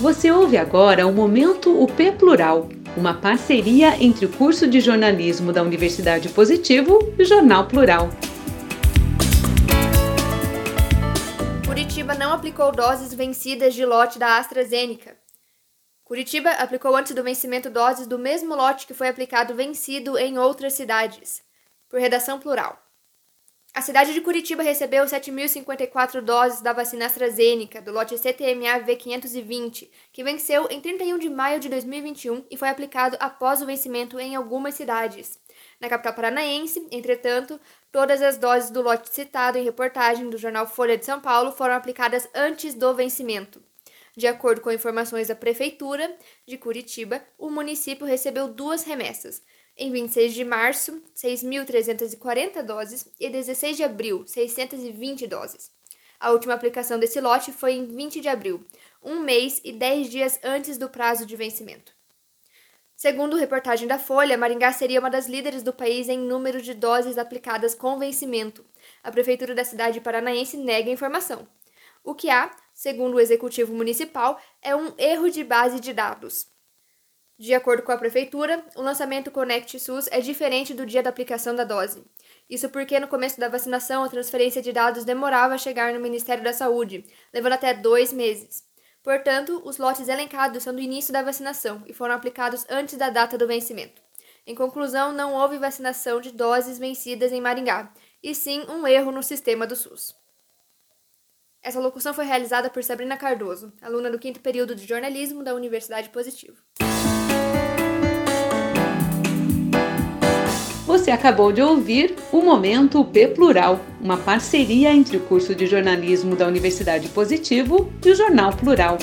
Você ouve agora o Momento UP Plural, uma parceria entre o curso de jornalismo da Universidade Positivo e o Jornal Plural. Curitiba não aplicou doses vencidas de lote da AstraZeneca. Curitiba aplicou antes do vencimento doses do mesmo lote que foi aplicado vencido em outras cidades. Por redação plural. A cidade de Curitiba recebeu 7.054 doses da vacina AstraZeneca, do lote CTMA V520, que venceu em 31 de maio de 2021 e foi aplicado após o vencimento em algumas cidades. Na capital paranaense, entretanto, todas as doses do lote citado em reportagem do jornal Folha de São Paulo foram aplicadas antes do vencimento. De acordo com informações da Prefeitura de Curitiba, o município recebeu duas remessas, em 26 de março, 6.340 doses e 16 de abril, 620 doses. A última aplicação desse lote foi em 20 de abril, um mês e 10 dias antes do prazo de vencimento. Segundo reportagem da Folha, Maringá seria uma das líderes do país em número de doses aplicadas com vencimento. A prefeitura da cidade paranaense nega a informação. O que há, segundo o executivo municipal, é um erro de base de dados. De acordo com a prefeitura, o lançamento Conect SUS é diferente do dia da aplicação da dose. Isso porque no começo da vacinação a transferência de dados demorava a chegar no Ministério da Saúde, levando até dois meses. Portanto, os lotes elencados são do início da vacinação e foram aplicados antes da data do vencimento. Em conclusão, não houve vacinação de doses vencidas em Maringá, e sim um erro no sistema do SUS. Essa locução foi realizada por Sabrina Cardoso, aluna do quinto período de jornalismo da Universidade Positivo. Você acabou de ouvir o Momento P Plural, uma parceria entre o curso de jornalismo da Universidade Positivo e o Jornal Plural.